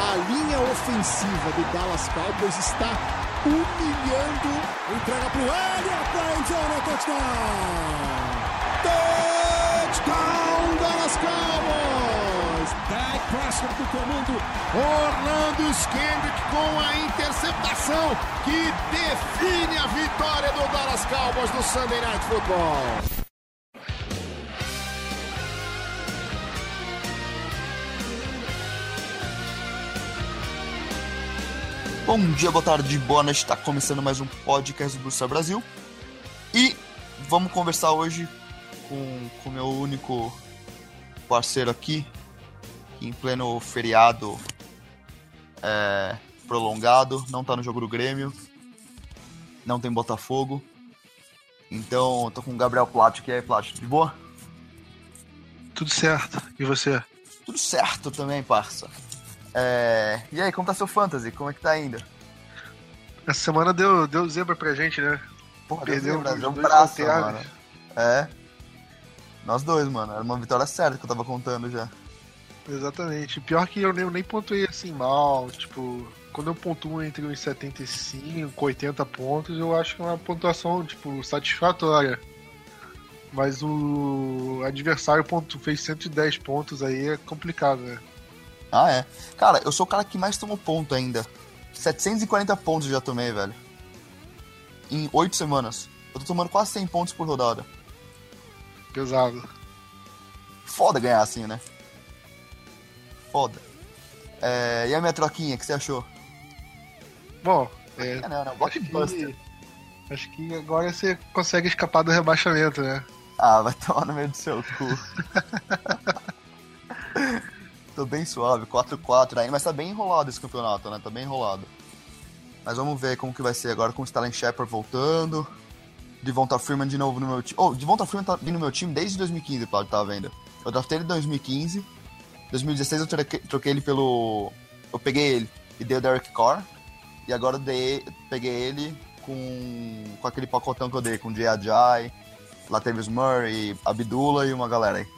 A linha ofensiva do Dallas Cowboys está humilhando. Entrega para o Elliott para endzone, é touchdown! Touchdown, Dallas Cowboys! Dak Prescott do comando. Orlando Skendrick com a interceptação que define a vitória do Dallas Cowboys no Sunday Night Football. Bom dia, boa tarde, boa noite. Está começando mais um podcast do Bruxa Brasil. E vamos conversar hoje com o meu único parceiro aqui, em pleno feriado é, prolongado. Não tá no jogo do Grêmio, não tem Botafogo. Então, tô com o Gabriel Plato, que é Plato, de boa? Tudo certo. E você? Tudo certo também, parça. É... E aí, como tá seu fantasy? Como é que tá indo? Essa semana deu, deu zebra pra gente, né? Porra, Perdeu deu, deu um braço, mano. É. Nós dois, mano. Era uma vitória certa que eu tava contando já. Exatamente. Pior que eu nem, eu nem pontuei assim mal. Tipo, quando eu pontuo entre os 75 e 80 pontos, eu acho que é uma pontuação, tipo, satisfatória. Mas o adversário pontu, fez 110 pontos aí, é complicado, né? Ah, é. Cara, eu sou o cara que mais tomou ponto ainda. 740 pontos eu já tomei, velho. Em 8 semanas. Eu tô tomando quase 100 pontos por rodada. Pesado. Foda ganhar assim, né? Foda. É, e a minha troquinha, o que você achou? Bom, é, É, não, não. acho, Blockbuster. que, acho que agora você consegue escapar do rebaixamento, né? Ah, vai tomar no meio do seu cu. Tô bem suave, 4-4 ainda, mas tá bem enrolado esse campeonato, né? Tá bem enrolado. Mas vamos ver como que vai ser agora com o Stalin Shepard voltando. Devonta Freeman de novo no meu time. Oh, Devonta Freeman tá no meu time desde 2015, Paulo, tava vendo. Eu draftei ele em 2015. 2016 eu troquei, troquei ele pelo... Eu peguei ele e dei o Derek Carr. E agora eu dei, peguei ele com, com aquele pacotão que eu dei, com Jay Ajay, Latavius Murray, Abdullah e uma galera aí.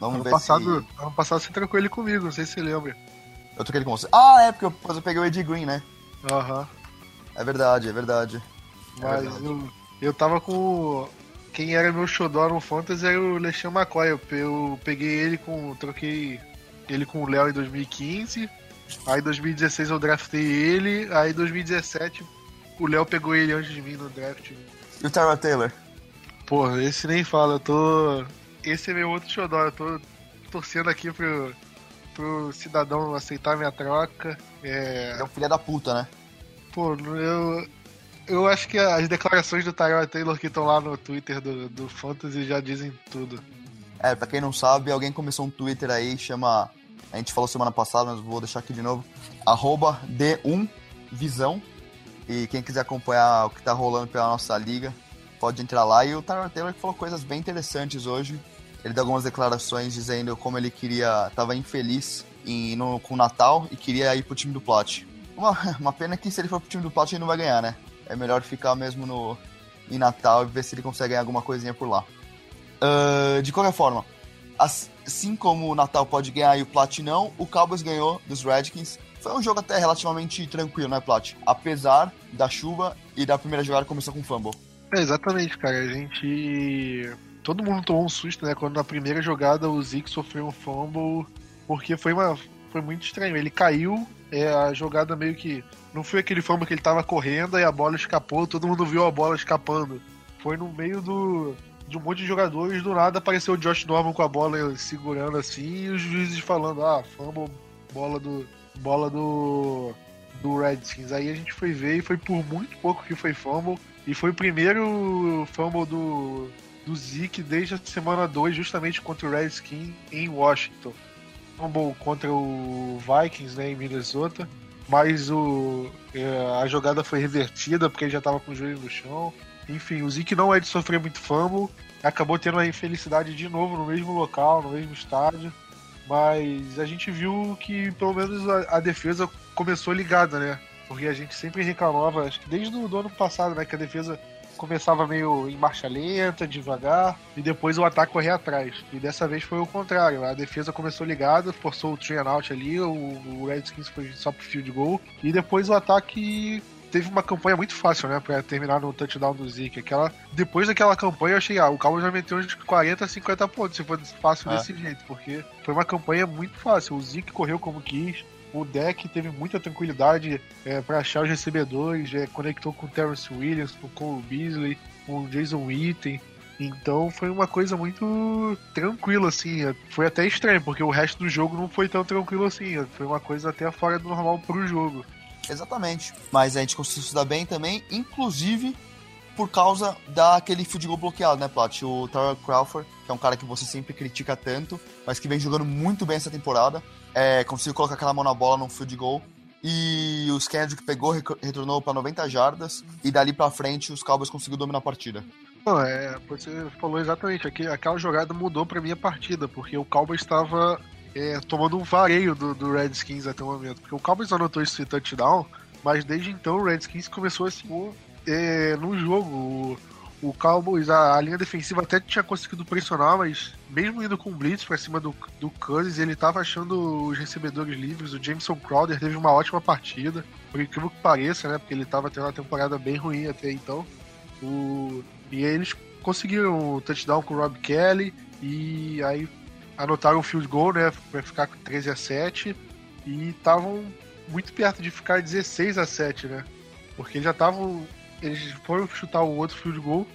Vamos Ano ver passado, se... ano passado você trocou ele comigo, não sei se você lembra. Eu troquei ele com você. Ah, é, porque eu, eu peguei o Ed Green, né? Aham. É verdade, é verdade. É Mas verdade. eu, eu tava com. Quem era meu xodó no Fantasy era o LeSean McCoy. Eu, eu peguei ele com. Troquei ele com o Léo em 2015. Aí em 2016 eu draftei ele. Aí em 2017 o Léo pegou ele antes de mim no draft. E o Tyra Taylor? Porra, esse nem fala, eu tô. Esse é meu outro xodó, eu tô torcendo aqui pro, pro cidadão aceitar minha troca. É. É um filho da puta, né? Pô, eu. Eu acho que as declarações do Tyrell Taylor que estão lá no Twitter do, do Fantasy já dizem tudo. É, pra quem não sabe, alguém começou um Twitter aí, chama. A gente falou semana passada, mas vou deixar aqui de novo. Arroba D1Visão. E quem quiser acompanhar o que tá rolando pela nossa liga, pode entrar lá. E o Tyler Taylor falou coisas bem interessantes hoje. Ele deu algumas declarações dizendo como ele queria. tava infeliz em, no, com o Natal e queria ir pro time do Plot. Uma, uma pena que se ele for pro time do Plot ele não vai ganhar, né? É melhor ficar mesmo no, em Natal e ver se ele consegue ganhar alguma coisinha por lá. Ah, de qualquer forma, assim como o Natal pode ganhar e o Plat não, o Cowboys ganhou dos Redskins. Foi um jogo até relativamente tranquilo, né, Plat? Apesar da chuva e da primeira jogada começou com fumble. É, exatamente, cara. A gente. Todo mundo tomou um susto, né? Quando na primeira jogada o Zeke sofreu um fumble. Porque foi uma. Foi muito estranho. Ele caiu, é, a jogada meio que. Não foi aquele fumble que ele tava correndo e a bola escapou, todo mundo viu a bola escapando. Foi no meio do. De um monte de jogadores, do nada apareceu o Josh Norman com a bola segurando assim, e os juízes falando, ah, fumble, bola do. bola do. do Redskins. Aí a gente foi ver e foi por muito pouco que foi fumble. E foi o primeiro fumble do, do Zeke desde a semana 2, justamente contra o Redskins em Washington. Fumble contra o Vikings, né, em Minnesota. mas o, é, a jogada foi revertida porque ele já tava com o joelho no chão. Enfim, o Zeke não é de sofrer muito fumble, acabou tendo a infelicidade de novo no mesmo local, no mesmo estádio. Mas a gente viu que pelo menos a, a defesa começou ligada, né? Porque a gente sempre reclamava, acho que desde o ano passado, né? Que a defesa começava meio em marcha lenta, devagar, e depois o ataque corria atrás. E dessa vez foi o contrário. A defesa começou ligada, forçou o train out ali, o, Redskins foi só pro field goal, e depois o ataque teve uma campanha muito fácil, né, pra terminar no touchdown do Zeke. Aquela, depois daquela campanha eu achei, ah, o Cowboys já meteu uns 40, 50 pontos, se for fácil é. desse jeito, porque foi uma campanha muito fácil. O Zeke correu como quis, o deck teve muita tranquilidade é, para achar os recebedores, é, conectou com o Terrence Williams, com o Cole Beasley, com o Jason Witten. Então foi uma coisa muito tranquila, assim. É, foi até estranho, porque o resto do jogo não foi tão tranquilo assim. É, foi uma coisa até fora do normal pro jogo. Exatamente. Mas a gente conseguiu se dar bem também, inclusive por causa daquele field goal bloqueado, né, Plat? O Tyler Crawford, que é um cara que você sempre critica tanto, mas que vem jogando muito bem essa temporada é, conseguiu colocar aquela mão na bola no field goal. E o Kendrick pegou, retornou para 90 jardas. E dali para frente os Cowboys conseguiram dominar a partida. Não, é, você falou exatamente. Aquela jogada mudou para mim a partida, porque o Cowboys estava é, tomando um vareio do, do Redskins até o momento. Porque o Cowboys anotou esse touchdown, mas desde então o Redskins começou a se é, no jogo o Cowboys, a, a, linha defensiva até tinha conseguido pressionar, mas mesmo indo com blitz pra cima do, do Cousins, ele tava achando os recebedores livres. O Jameson Crowder teve uma ótima partida, por incrível que pareça, né? Porque ele tava tendo uma temporada bem ruim até então. O, e aí eles conseguiram o touchdown com o Rob Kelly e aí anotaram o field goal, né? Pra ficar com 13 a 7 e estavam muito perto de ficar 16 a 7, né? Porque já estavam eles foram chutar o outro field goal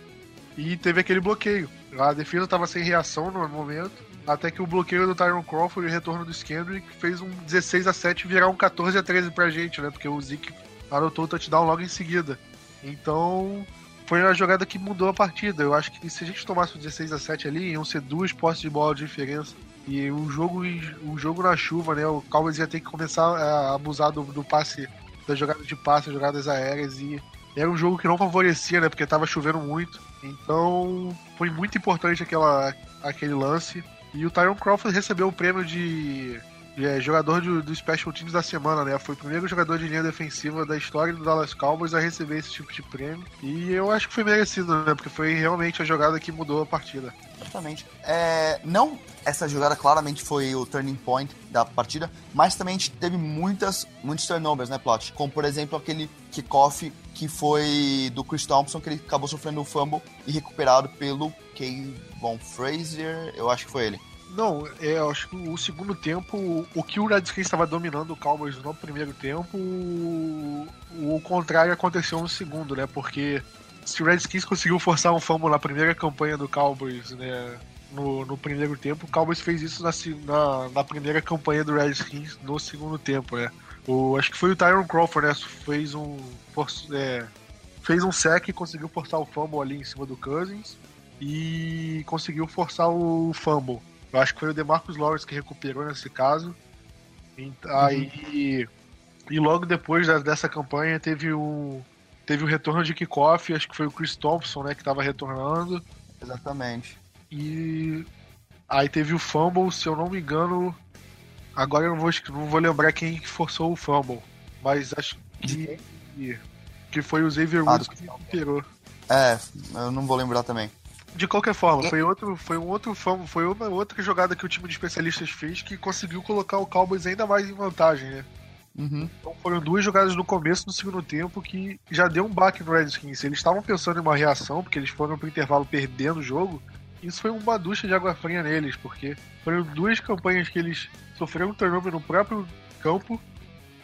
e teve aquele bloqueio. A defesa estava sem reação no momento, até que o bloqueio do Tyron Crawford e o retorno do Skendrick fez um 16 a 7 virar um 14 a 13 pra gente, né? Porque o Zeke anotou o touchdown logo em seguida. Então, foi uma jogada que mudou a partida. Eu acho que se a gente tomasse o 16 a 7 ali, iam ser duas postes de bola de diferença. E o jogo, o jogo na chuva, né? O Cowboys ia ter que começar a abusar do, do passe, da jogada de passe, jogadas aéreas e era um jogo que não favorecia, né? Porque tava chovendo muito. Então foi muito importante aquela, aquele lance. E o Tyron Crawford recebeu o prêmio de, de é, jogador do, do Special Teams da semana, né? Foi o primeiro jogador de linha defensiva da história do Dallas Cowboys a receber esse tipo de prêmio. E eu acho que foi merecido, né? Porque foi realmente a jogada que mudou a partida. Exatamente. É, não essa jogada claramente foi o turning point da partida, mas também a gente teve muitas, muitos turnovers, né, Plot? Como, por exemplo, aquele kickoff que foi do Chris Thompson, que ele acabou sofrendo o fumble e recuperado pelo Kevon Frazier, eu acho que foi ele. Não, é, eu acho que o segundo tempo, o que o Redskins estava dominando o Cowboys no primeiro tempo, o, o contrário aconteceu no segundo, né? Porque se o Redskins conseguiu forçar um fumble na primeira campanha do Cowboys, né? No, no primeiro tempo, o Cowboys fez isso na, na, na primeira campanha do Redskins no segundo tempo, né? O, acho que foi o Tyron Crawford, né? Fez um. É, fez um sec e conseguiu forçar o fumble ali em cima do Cousins. E conseguiu forçar o fumble. Eu acho que foi o DeMarcus Lawrence que recuperou nesse caso. E, aí. E logo depois dessa campanha teve o. Teve o retorno de kickoff, acho que foi o Chris Thompson, né, que estava retornando. Exatamente. E aí teve o fumble, se eu não me engano, Agora eu não vou, não vou lembrar quem forçou o fumble, mas acho que, que foi o Xavier ah, Woods que recuperou. É, eu não vou lembrar também. De qualquer forma, foi, outro, foi um outro foi uma outra jogada que o time de especialistas fez que conseguiu colocar o Cowboys ainda mais em vantagem, né? Uhum. Então foram duas jogadas no começo do segundo tempo que já deu um baque no Redskins. Eles estavam pensando em uma reação, porque eles foram pro intervalo perdendo o jogo. Isso foi uma ducha de água fria neles, porque foram duas campanhas que eles sofreu um turnover no próprio campo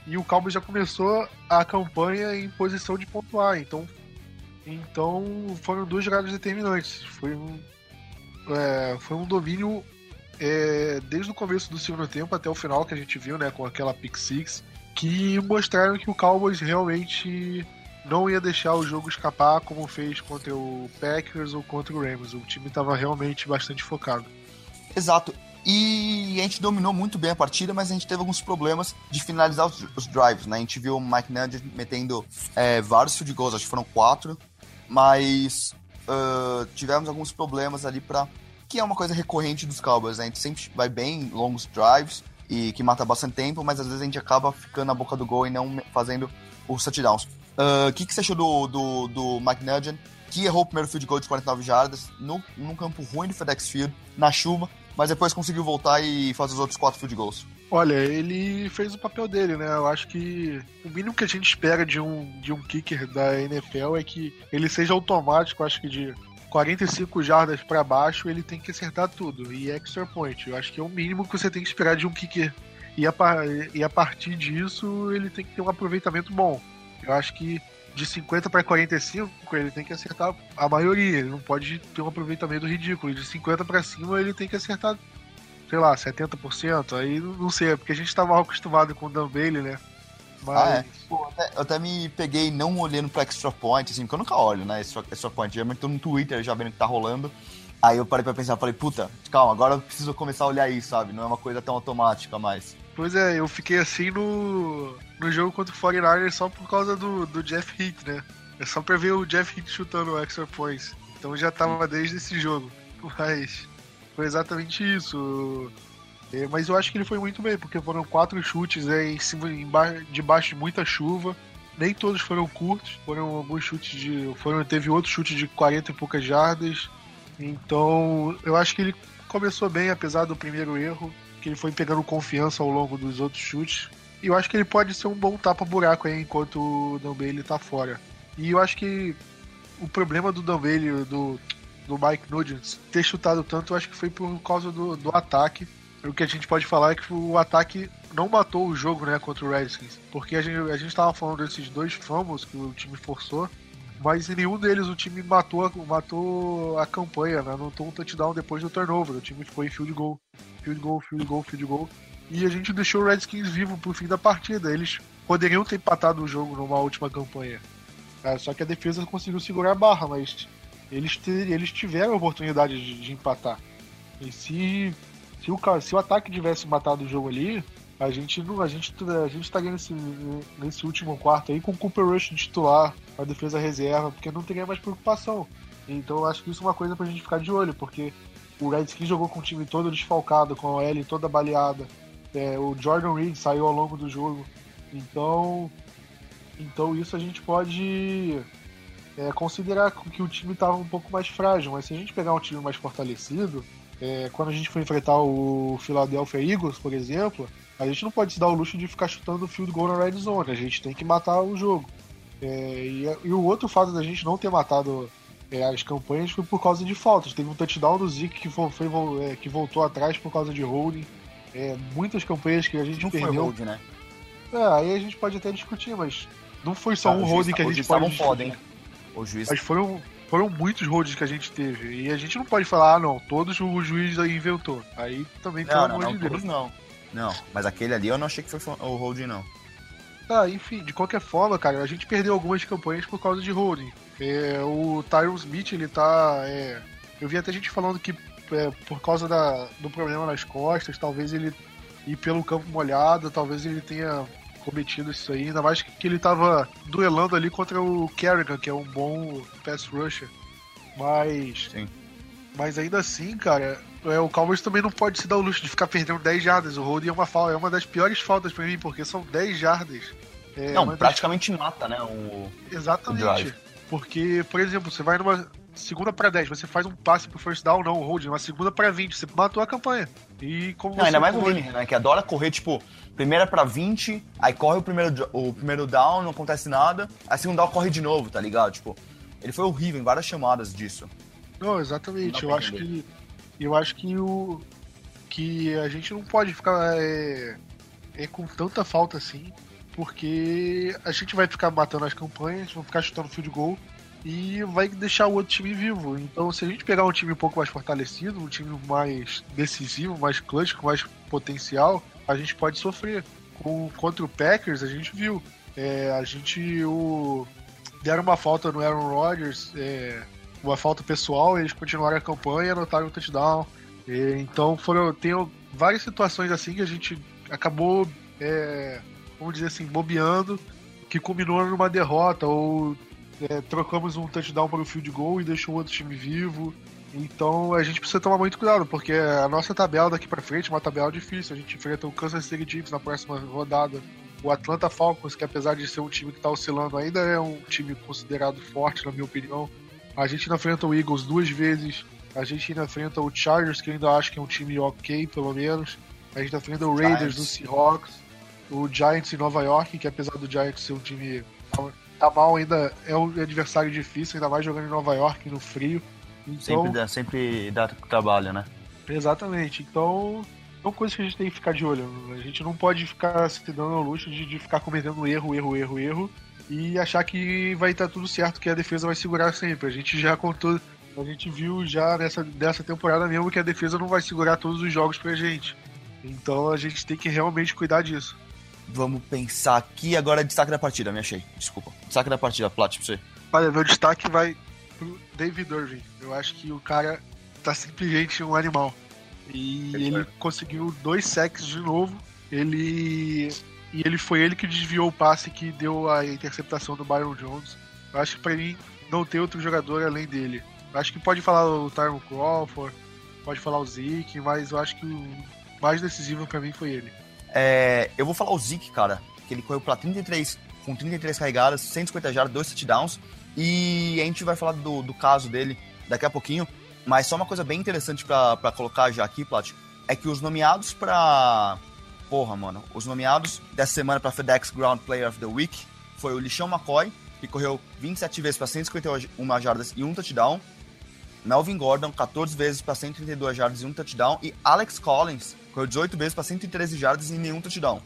e o Cowboys já começou a campanha em posição de pontuar. Então, então foram duas jogadas determinantes. Foi um, é, foi um domínio é, desde o começo do segundo tempo até o final que a gente viu, né, com aquela pick six, que mostraram que o Cowboys realmente não ia deixar o jogo escapar como fez contra o Packers ou contra o Rams. O time estava realmente bastante focado. Exato. E a gente dominou muito bem a partida, mas a gente teve alguns problemas de finalizar os, os drives, né? A gente viu o Mike Nugent metendo é, vários field goals, acho que foram quatro, mas uh, tivemos alguns problemas ali para que é uma coisa recorrente dos Cowboys, né? A gente sempre vai bem longos drives e que mata bastante tempo, mas às vezes a gente acaba ficando na boca do gol e não fazendo os touchdowns. O uh, que, que você achou do, do, do Mike Nugent, que errou o primeiro field goal de 49 jardas no, num campo ruim do FedEx Field, na chuva, mas depois conseguiu voltar e fazer os outros quatro field goals? Olha, ele fez o papel dele, né? Eu acho que o mínimo que a gente espera de um, de um kicker da NFL é que ele seja automático, acho que de 45 jardas para baixo, ele tem que acertar tudo. E extra point. Eu acho que é o mínimo que você tem que esperar de um kicker. E a, e a partir disso, ele tem que ter um aproveitamento bom. Eu acho que de 50 para 45, ele tem que acertar a maioria. Ele não pode ter um aproveitamento ridículo. De 50 para cima, ele tem que acertar, sei lá, 70%. Aí não sei, é porque a gente mal acostumado com o Dan Bailey, né? Mas... Ah, é. Pô, até, eu até me peguei não olhando pra extra point, assim, porque eu nunca olho, né? Extra, extra point. Geralmente tô no Twitter já vendo o que tá rolando. Aí eu parei pra pensar, falei, puta, calma, agora eu preciso começar a olhar isso, sabe? Não é uma coisa tão automática mais. Pois é, eu fiquei assim no, no jogo contra o 49ers só por causa do, do Jeff Heath, né? É só pra ver o Jeff Heath chutando o extra points. Então já tava desde esse jogo. Mas foi exatamente isso. É, mas eu acho que ele foi muito bem, porque foram quatro chutes é, em cima, debaixo de muita chuva. Nem todos foram curtos, foram alguns chutes de. Foram, teve outro chute de 40 e poucas jardas. Então, eu acho que ele começou bem, apesar do primeiro erro, que ele foi pegando confiança ao longo dos outros chutes. E eu acho que ele pode ser um bom tapa-buraco aí enquanto o Dan Bailey tá fora. E eu acho que o problema do Dan Bailey, do, do Mike Nugent, ter chutado tanto, eu acho que foi por causa do, do ataque o que a gente pode falar é que o ataque não matou o jogo, né, contra o Redskins. Porque a gente, a gente tava falando desses dois fumbles que o time forçou, mas em nenhum deles o time matou, matou a campanha, né? Não tomou um touchdown depois do turnover. O time foi field goal, field goal, field goal, field goal. E a gente deixou o Redskins vivo pro fim da partida. Eles poderiam ter empatado o jogo numa última campanha. É, só que a defesa conseguiu segurar a barra, mas eles, eles tiveram a oportunidade de, de empatar. E se se o, se o ataque tivesse matado o jogo ali, a gente não, a gente a gente estaria nesse, nesse último quarto aí com o Cooper Rush titular, a defesa reserva, porque não teria mais preocupação. Então acho que isso é uma coisa pra gente ficar de olho, porque o Redskins jogou com o time todo desfalcado, com a L toda baleada. É, o Jordan Reed saiu ao longo do jogo. Então, então isso a gente pode é, considerar que o time estava um pouco mais frágil, mas se a gente pegar um time mais fortalecido, é, quando a gente for enfrentar o Philadelphia Eagles, por exemplo, a gente não pode se dar o luxo de ficar chutando o field goal na red zone, a gente tem que matar o jogo. É, e, e, o outro fato da gente não ter matado é, as campanhas foi por causa de faltas. Teve um touchdown do Zeke que, foi, foi é, que voltou atrás por causa de holding. É, muitas campanhas que a gente não perdeu. Foi hold, né? É, aí a gente pode até discutir, mas não foi só ah, um holding que a gente pode. Podem. O juiz. Mas foram, foram muitos holds que a gente teve. E a gente não pode falar, ah, não, todos o juiz aí inventou. Aí também, não, pelo não, amor não, de Deus. não. Não, mas aquele ali eu não achei que foi o holding, não. Ah, enfim, de qualquer forma, cara, a gente perdeu algumas campanhas por causa de holding. É, o Tyron Smith, ele tá. É, eu vi até gente falando que é, por causa da, do problema nas costas, talvez ele ir pelo campo molhado, talvez ele tenha cometido isso aí, ainda mais que ele tava duelando ali contra o Kerrigan, que é um bom pass rusher. Mas. Sim. Mas ainda assim, cara, é, o Cowboys também não pode se dar o luxo de ficar perdendo 10 jardas. O holding é uma falta, é uma das piores faltas para mim, porque são 10 jardas. É não, praticamente das... mata, né? O... Exatamente. O porque, por exemplo, você vai numa segunda para 10, você faz um passe pro first down, não, o holding, uma segunda para 20, você matou a campanha. E como não, ainda mais o Vini, né? Que adora correr, tipo, primeira para 20, aí corre o primeiro, o primeiro down, não acontece nada, aí segundo down corre de novo, tá ligado? Tipo, ele foi horrível em várias chamadas disso. Não, exatamente. Não eu acho que. Eu acho que o. Que a gente não pode ficar é, é, com tanta falta assim, porque a gente vai ficar matando as campanhas, vamos ficar chutando field goal e vai deixar o outro time vivo. Então, se a gente pegar um time um pouco mais fortalecido, um time mais decisivo, mais clutch, com mais potencial, a gente pode sofrer. Com, contra o Packers, a gente viu. É, a gente o, deram uma falta no Aaron Rodgers, é, uma falta pessoal, eles continuaram a campanha, anotaram um touchdown. E, então foram tem várias situações assim que a gente acabou, é, vamos dizer assim, bobeando, que culminou numa derrota ou é, trocamos um touchdown para o field goal e deixou o outro time vivo. Então a gente precisa tomar muito cuidado, porque a nossa tabela daqui para frente é uma tabela difícil. A gente enfrenta o Kansas City Chiefs na próxima rodada, o Atlanta Falcons, que apesar de ser um time que está oscilando, ainda é um time considerado forte, na minha opinião. A gente ainda enfrenta o Eagles duas vezes, a gente ainda enfrenta o Chargers, que eu ainda acho que é um time ok, pelo menos. A gente enfrenta o Raiders, o Seahawks, o Giants em Nova York, que apesar do Giants ser um time tá mal, ainda é um adversário difícil, ainda mais jogando em Nova York no frio. Então, sempre, dá, sempre dá trabalho, né? Exatamente. Então, são coisas que a gente tem que ficar de olho. A gente não pode ficar se dando ao luxo de, de ficar cometendo erro, erro, erro, erro e achar que vai estar tudo certo, que a defesa vai segurar sempre. A gente já contou, a gente viu já nessa dessa temporada mesmo que a defesa não vai segurar todos os jogos pra gente. Então a gente tem que realmente cuidar disso. Vamos pensar aqui agora destaque da partida, me achei. Desculpa. Destaque da partida, Plat, pra você. Olha, meu destaque vai pro David Irving. Eu acho que o cara tá simplesmente um animal. E ele conseguiu dois sacks de novo. Ele. E ele foi ele que desviou o passe que deu a interceptação do Byron Jones. Eu acho que pra mim não tem outro jogador além dele. Eu acho que pode falar o Tyron Crawford, pode falar o Zeke, mas eu acho que o mais decisivo para mim foi ele. É, eu vou falar o Zeke, cara, que ele correu para 33, com 33 carregadas, 150 jardas, 2 touchdowns. E a gente vai falar do, do caso dele daqui a pouquinho. Mas só uma coisa bem interessante para colocar já aqui, Plat, é que os nomeados para Porra, mano. Os nomeados dessa semana para FedEx Ground Player of the Week foi o Lixão McCoy, que correu 27 vezes para 151 jardas e um touchdown. Melvin Gordon, 14 vezes para 132 jardas e um touchdown. E Alex Collins, correu 18 vezes para 113 jardas e nenhum touchdown.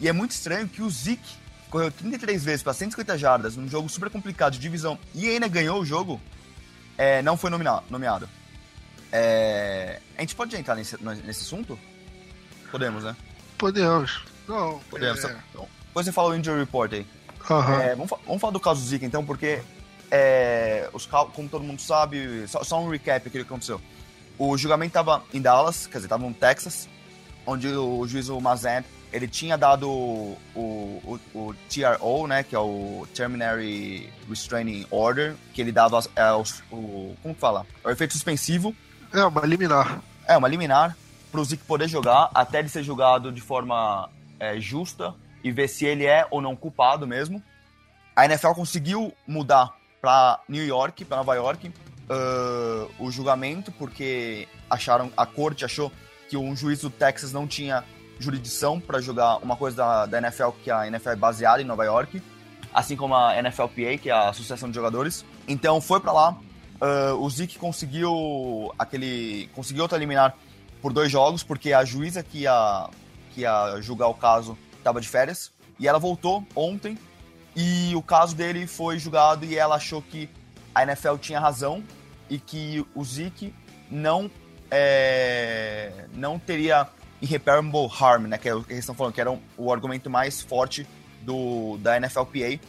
E é muito estranho que o Zeke correu 33 vezes para 150 jardas num jogo super complicado de divisão e ainda ganhou o jogo, é, não foi nomeado. É, a gente pode entrar nesse, nesse assunto? Podemos, né? Podemos. Não, Podemos. É... Então, depois você fala o injury report aí. Uhum. É, vamos, vamos, falar do caso Zika, então, porque é, os, como todo mundo sabe, só, só um recap do que aconteceu. O julgamento estava em Dallas, quer dizer, estava no Texas, onde o juiz Mazet ele tinha dado o, o, o, TRO, né, que é o Terminary Restraining Order, que ele dava é, o, o, como que fala? É o efeito suspensivo. É, uma liminar. É, uma liminar, para o Zeke poder jogar, até ele ser julgado de forma é, justa e ver se ele é ou não culpado mesmo. A NFL conseguiu mudar para New York, para Nova York, uh, o julgamento, porque acharam, a corte achou que um juiz do Texas não tinha jurisdição para jogar uma coisa da, da, NFL, que a NFL é baseada em Nova York, assim como a NFLPA, que é a Associação de Jogadores. Então foi para lá. Uh, o Zeke conseguiu aquele. conseguiu eliminar por dois jogos, porque a juíza que ia, que ia julgar o caso estava de férias. E ela voltou ontem e o caso dele foi julgado e ela achou que a NFL tinha razão e que o Zeke não, é, não teria irreparable harm, né? Que é o que eles estão falando, que era um, o argumento mais forte do, da NFLPA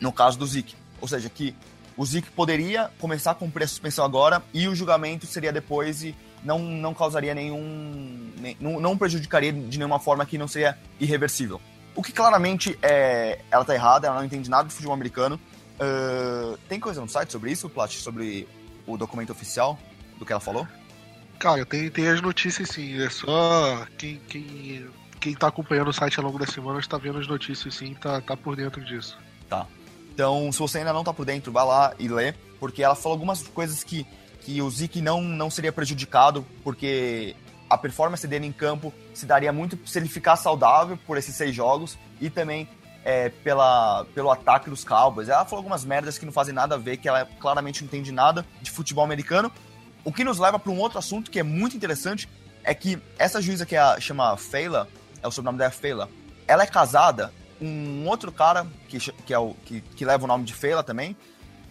no caso do Zeke. Ou seja, que o Zeke poderia começar a cumprir a suspensão agora e o julgamento seria depois e não, não causaria nenhum. Nem, não, não prejudicaria de nenhuma forma que não seria irreversível. O que claramente é, ela tá errada, ela não entende nada de futebol americano. Uh, tem coisa no site sobre isso, Plat, sobre o documento oficial do que ela falou? Cara, tem, tem as notícias sim. É só quem, quem, quem tá acompanhando o site ao longo da semana está vendo as notícias sim, tá, tá por dentro disso. Tá. Então, se você ainda não tá por dentro, vai lá e lê, porque ela falou algumas coisas que, que o Zeke não, não seria prejudicado, porque a performance dele em campo se daria muito se ele ficar saudável por esses seis jogos e também é, pela, pelo ataque dos Cowboys. Ela falou algumas merdas que não fazem nada a ver, que ela claramente não entende nada de futebol americano, o que nos leva para um outro assunto que é muito interessante, é que essa juíza que é a, chama Feila, é o sobrenome dela Feila, ela é casada com um outro cara que, que, é o, que, que leva o nome de Feila também,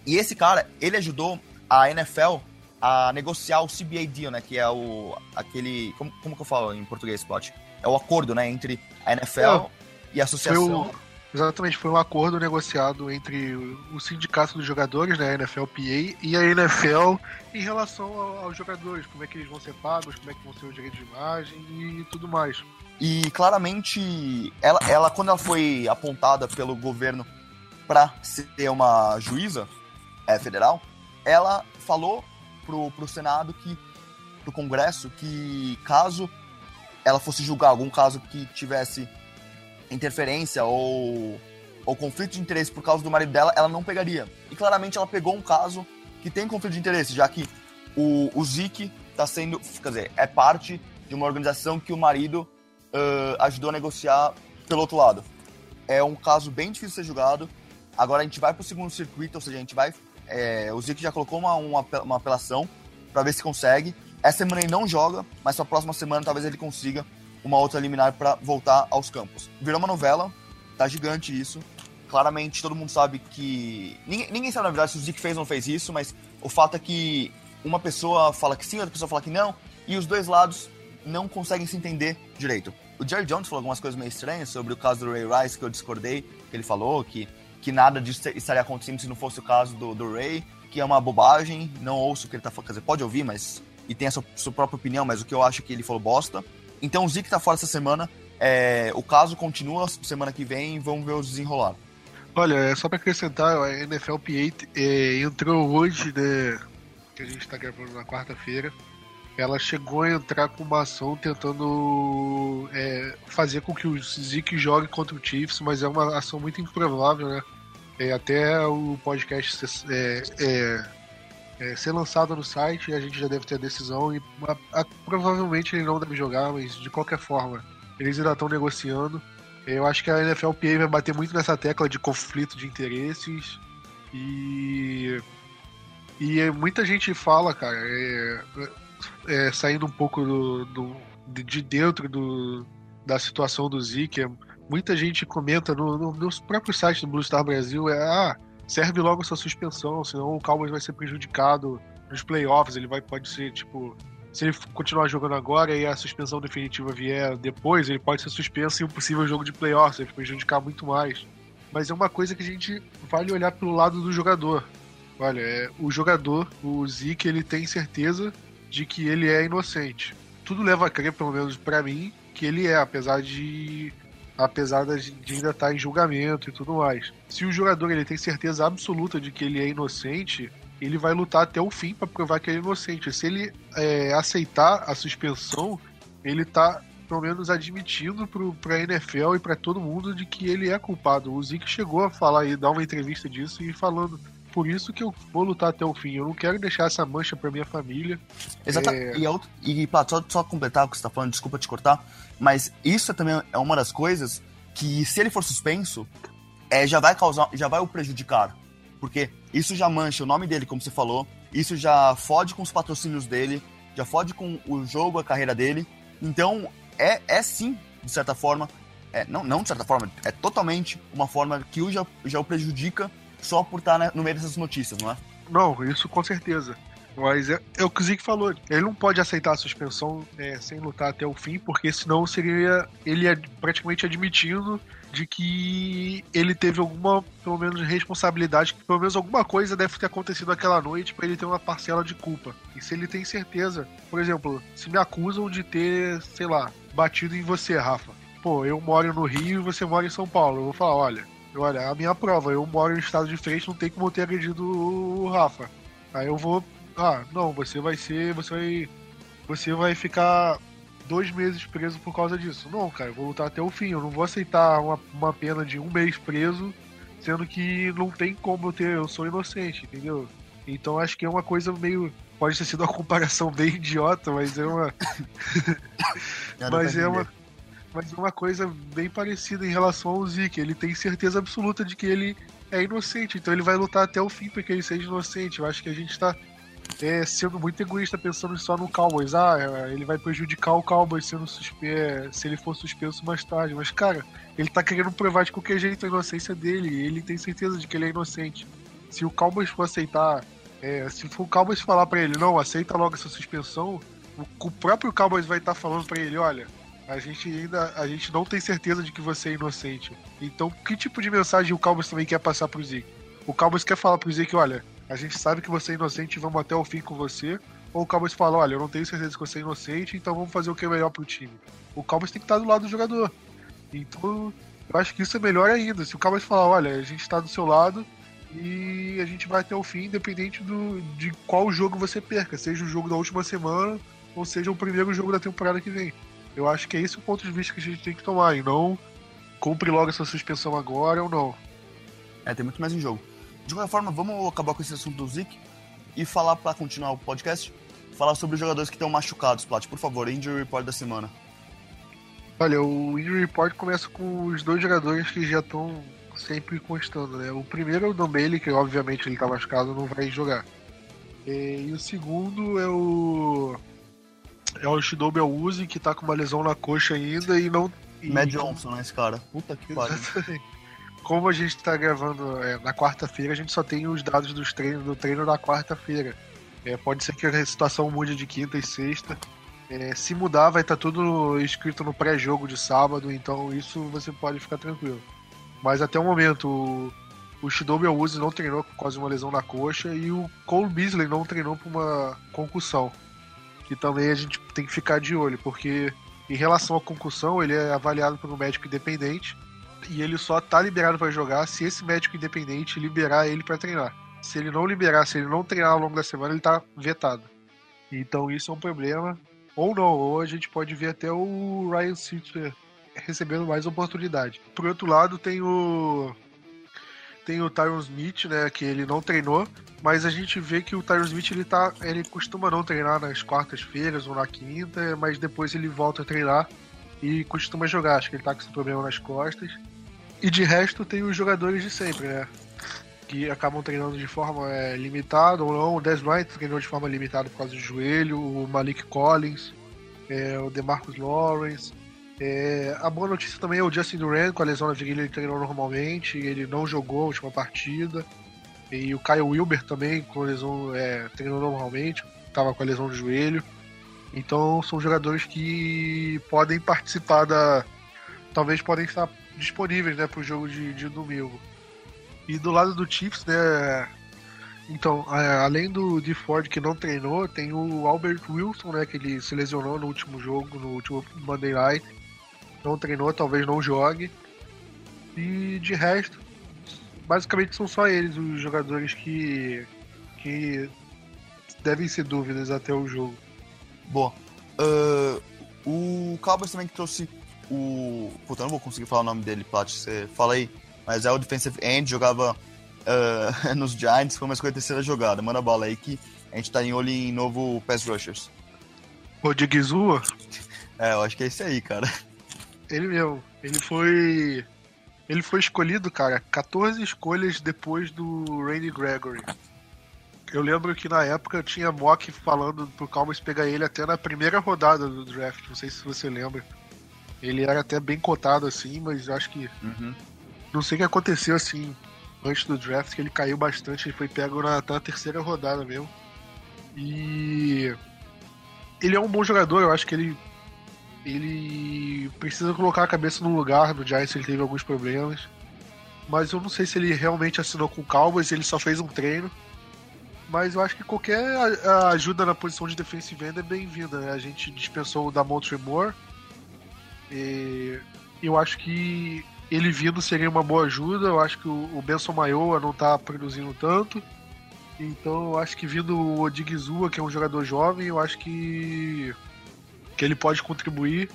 e esse cara, ele ajudou a NFL a negociar o CBA deal, né, que é o aquele, como, como que eu falo em português, Plot? É o acordo, né, entre a NFL e a associação. Exatamente, foi um acordo negociado entre o sindicato dos jogadores, né, a NFLPA, e a NFL em relação aos jogadores, como é que eles vão ser pagos, como é que vão ser os direitos de imagem e tudo mais. E claramente, ela, ela quando ela foi apontada pelo governo para ser uma juíza é, federal, ela falou pro, pro Senado que, pro Congresso, que caso ela fosse julgar algum caso que tivesse interferência ou, ou conflito de interesse por causa do marido dela, ela não pegaria. E claramente ela pegou um caso que tem conflito de interesse, já que o, o Zik está sendo, quer dizer, é parte de uma organização que o marido uh, ajudou a negociar pelo outro lado. É um caso bem difícil de ser julgado. Agora a gente vai para o segundo circuito, ou seja, a gente vai. É, o Zik já colocou uma, uma, uma apelação para ver se consegue. Essa semana ele não joga, mas para a próxima semana talvez ele consiga uma outra liminar para voltar aos campos. Virou uma novela, tá gigante isso. Claramente todo mundo sabe que. Ninguém, ninguém sabe na verdade se o Zeke fez ou não fez isso, mas o fato é que uma pessoa fala que sim, outra pessoa fala que não, e os dois lados não conseguem se entender direito. O Jerry Jones falou algumas coisas meio estranhas sobre o caso do Ray Rice, que eu discordei, que ele falou que, que nada disso estaria acontecendo se não fosse o caso do, do Ray, que é uma bobagem, não ouço o que ele tá falando, quer dizer, pode ouvir, mas e tem a sua, sua, própria opinião, mas o que eu acho é que ele falou bosta. Então o Zeke tá fora essa semana. É, o caso continua semana que vem vamos ver o desenrolar. Olha, é só para acrescentar, a NFLPA é, entrou hoje, né? Que a gente está gravando na quarta-feira. Ela chegou a entrar com uma ação tentando é, fazer com que o Zeke jogue contra o Chiefs, mas é uma ação muito improvável, né? É, até o podcast é, é ser lançado no site, a gente já deve ter a decisão e a, a, provavelmente ele não deve jogar, mas de qualquer forma, eles ainda estão negociando. Eu acho que a NFLPA vai bater muito nessa tecla de conflito de interesses e e muita gente fala, cara, é, é, saindo um pouco do, do, de dentro do, da situação do Zeke, muita gente comenta no, no, nos próprios sites do Blue Star Brasil, é ah, serve logo essa suspensão, senão o Cowboys vai ser prejudicado nos playoffs. Ele vai, pode ser, tipo, se ele continuar jogando agora e a suspensão definitiva vier depois, ele pode ser suspenso em um possível jogo de playoffs, ele prejudicar muito mais. Mas é uma coisa que a gente vale olhar pelo lado do jogador. Olha, é, o jogador, o Zeke, ele tem certeza de que ele é inocente. Tudo leva a crer, pelo menos para mim, que ele é, apesar de apesar de ainda estar em julgamento e tudo mais. Se o jogador ele tem certeza absoluta de que ele é inocente, ele vai lutar até o fim para provar que ele é inocente. Se ele é, aceitar a suspensão, ele está pelo menos admitindo para a NFL e para todo mundo de que ele é culpado. O Zeke chegou a falar e dar uma entrevista disso e falando por isso que eu vou lutar até o fim. Eu não quero deixar essa mancha para minha família. Exatamente. É... E, outro, e pá, só, só completar o que você está falando, desculpa te cortar, mas isso também é uma das coisas que, se ele for suspenso, é, já vai causar, já vai o prejudicar. Porque isso já mancha o nome dele, como você falou, isso já fode com os patrocínios dele, já fode com o jogo, a carreira dele. Então, é, é sim, de certa forma, é, não, não de certa forma, é totalmente uma forma que o já, já o prejudica só por estar né, no meio dessas notícias, não é? Não, isso com certeza. Mas é, é o que o Zeke falou. Ele não pode aceitar a suspensão é, sem lutar até o fim, porque senão seria ele é praticamente admitindo de que ele teve alguma, pelo menos, responsabilidade, que pelo menos alguma coisa deve ter acontecido aquela noite para ele ter uma parcela de culpa. E se ele tem certeza, por exemplo, se me acusam de ter, sei lá, batido em você, Rafa. Pô, eu moro no Rio e você mora em São Paulo. Eu vou falar, olha, olha, a minha prova, eu moro em estado de frente, não tem como ter agredido o Rafa. Aí eu vou, ah, não, você vai ser, você vai, você vai ficar dois meses preso por causa disso. Não, cara, eu vou lutar até o fim. Eu não vou aceitar uma, uma pena de um mês preso, sendo que não tem como eu ter, eu sou inocente, entendeu? Então acho que é uma coisa meio. Pode ter sido uma comparação bem idiota, mas é uma. mas é uma mas uma coisa bem parecida em relação ao Zeke. Ele tem certeza absoluta de que ele é inocente, então ele vai lutar até o fim para que ele seja inocente. Eu acho que a gente está é, sendo muito egoísta pensando só no Cowboys. Ah, é, ele vai prejudicar o Cowboys sendo suspe se ele for suspenso mais tarde. Mas, cara, ele tá querendo provar de qualquer jeito a inocência dele. E ele tem certeza de que ele é inocente. Se o Cowboys for aceitar, é, se for o Cowboys falar para ele, não, aceita logo essa suspensão, o, próprio Cowboys vai estar tá falando para ele, olha, A gente ainda a gente não tem certeza de que você é inocente. Então, que tipo de mensagem o Cowboys também quer passar pro Zeke? O Cowboys quer falar pro Zeke, olha, a gente sabe que você é inocente e vamos até o fim com você. Ou o Cowboys fala, olha, eu não tenho certeza que você é inocente, então vamos fazer o que é melhor pro time. O Cowboys tem que estar do lado do jogador. Então, eu acho que isso é melhor ainda. Se o Cowboys falar, olha, a gente está do seu lado e a gente vai até o fim, independente do, de qual jogo você perca, seja o jogo da última semana ou seja o primeiro jogo da temporada que vem. Eu acho que é esse o ponto de vista que a gente tem que tomar, e não cumpre logo essa suspensão agora ou não. É, tem muito mais em jogo. De qualquer forma, vamos acabar com esse assunto do Zeke e falar para continuar o podcast, falar sobre os jogadores que estão machucados, Plat. Por favor, injury report da semana. Olha, o injury report começa com os dois jogadores que já estão sempre constando, né? O primeiro é o Don Bailey, que obviamente ele tá machucado, não vai jogar. E, e o segundo é o é o Shidobi Awuzi, que tá com uma lesão na coxa ainda e não. E... Mad Johnson, né, esse cara? Puta que pariu. Como a gente tá gravando é, na quarta-feira, a gente só tem os dados dos treinos, do treino da quarta-feira. É, pode ser que a situação mude de quinta e sexta. É, se mudar, vai estar tá tudo escrito no pré-jogo de sábado, então isso você pode ficar tranquilo. Mas até o momento, o, o Shidobi Awuzi não treinou por causa de uma lesão na coxa e o Cole Beasley não treinou por uma concussão que também a gente tem que ficar de olho, porque em relação à concussão, ele é avaliado por um médico independente e ele só tá liberado para jogar se esse médico independente liberar ele para treinar. Se ele não liberar, se ele não treinar ao longo da semana, ele tá vetado. Então isso é um problema. Ou não, ou a gente pode ver até o Ryan Sitzer recebendo mais oportunidade. Por outro lado, tem o tem o Tyron Smith, né, que ele não treinou, mas a gente vê que o Tyron Smith ele tá, ele costuma não treinar nas quartas-feiras ou na quinta, mas depois ele volta a treinar e costuma jogar. Acho que ele tá com esse problema nas costas. E de resto tem os jogadores de sempre, né? Que acabam treinando de forma é, limitada ou não. O Des Bryant treinou de forma limitada por causa do joelho, o Malik Collins, é, o DeMarcus Lawrence. É, a boa notícia também é o Justin Duran, com a lesão na virilha, ele treinou normalmente, ele não jogou a última partida. E o Kyle Wilber também, com a lesão, é, treinou normalmente, estava com a lesão do joelho. Então são jogadores que podem participar da. Talvez podem estar disponíveis né, para o jogo de, de domingo. E do lado do Chiefs, né? Então, além do de Ford que não treinou, tem o Albert Wilson, né? Que ele se lesionou no último jogo, no último Monday Night não treinou, talvez não jogue. E de resto, basicamente são só eles os jogadores que, que devem ser dúvidas até o jogo. Boa. Uh, o Cowboys também que trouxe o. Puta, eu não vou conseguir falar o nome dele, Plat, você fala aí. Mas é o defensive end, jogava uh, nos Giants, foi uma escolha terceira jogada. Manda a bola aí que a gente tá em olho em novo pass rushers. O Digizua? É, eu acho que é esse aí, cara. Ele mesmo. Ele foi. Ele foi escolhido, cara, 14 escolhas depois do Randy Gregory. Eu lembro que na época tinha mock falando pro Calmas pegar ele até na primeira rodada do draft. Não sei se você lembra. Ele era até bem cotado assim, mas acho que. Uhum. Não sei o que aconteceu assim antes do draft, que ele caiu bastante. Ele foi pego na, na terceira rodada mesmo. E. Ele é um bom jogador, eu acho que ele ele precisa colocar a cabeça no lugar do Giants, ele teve alguns problemas. Mas eu não sei se ele realmente assinou com o Cowboys, ele só fez um treino. Mas eu acho que qualquer ajuda na posição de defensive end é bem-vinda. Né? A gente dispensou o da Moore. E eu acho que ele vindo seria uma boa ajuda. Eu acho que o Benson Maioa não está produzindo tanto. Então eu acho que vindo o Odigizua, que é um jogador jovem, eu acho que que ele pode contribuir.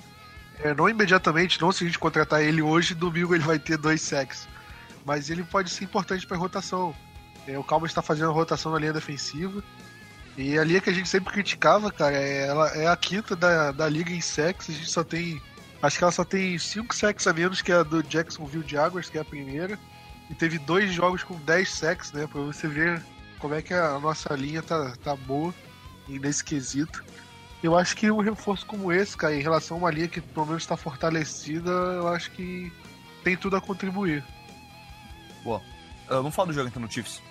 É, não imediatamente, não se a gente contratar ele hoje, domingo ele vai ter dois sacks. Mas ele pode ser importante para a rotação. É, o Cowboys está fazendo a rotação na linha defensiva. E a linha que a gente sempre criticava, cara, é, ela é a quinta da, da liga em sacks. A gente só tem. Acho que ela só tem cinco sacks a menos que a do Jacksonville Jaguars, que é a primeira. E teve dois jogos com 10 sacks, né? Pra você ver como é que a nossa linha tá, tá boa nesse quesito. Eu acho que um reforço como esse, cara, em relação a uma linha que pelo menos está fortalecida, eu acho que tem tudo a contribuir. Boa. Uh, vamos falar do jogo então no Chiefs.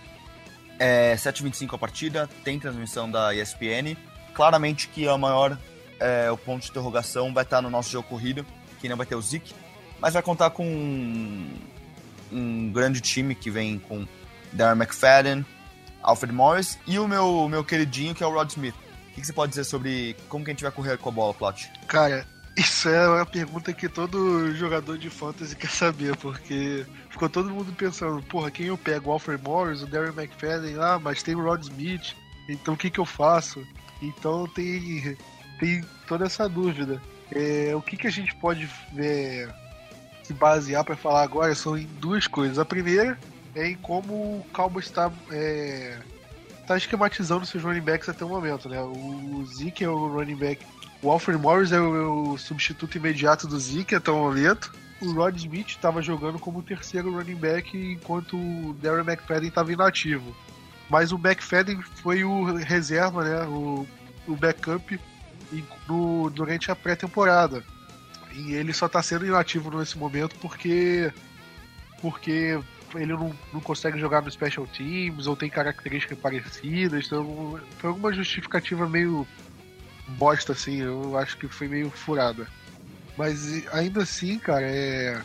É 7h25 a partida, tem transmissão da ESPN. Claramente que a maior é, o ponto de interrogação vai estar no nosso jogo corrido, que não vai ter o Zeke, mas vai contar com um, um grande time que vem com Darren McFadden, Alfred Morris e o meu, meu queridinho que é o Rod Smith. O que, que você pode dizer sobre como que a gente vai correr com a bola, Plot? Cara, isso é uma pergunta que todo jogador de fantasy quer saber, porque ficou todo mundo pensando, porra, quem eu pego? O Alfred Morris, o Darren McFadden, ah, mas tem o Rod Smith, então o que, que eu faço? Então tem, tem toda essa dúvida. É, o que, que a gente pode é, se basear para falar agora são em duas coisas. A primeira é em como o Cowboys está é, tá esquematizando seus running backs até o momento, né? O Zeke é o running back, o Alfred Morris é o, o substituto imediato do Zeke até o momento. O Rod Smith estava jogando como terceiro running back enquanto o Darren McFadden estava inativo. Mas o McFadden foi o reserva, né? O, o backup durante a pré-temporada. E ele só está sendo inativo nesse momento porque porque ele não, não consegue jogar no Special Teams ou tem características parecidas. Então foi alguma justificativa meio bosta, assim. Eu acho que foi meio furada. Mas ainda assim, cara, é.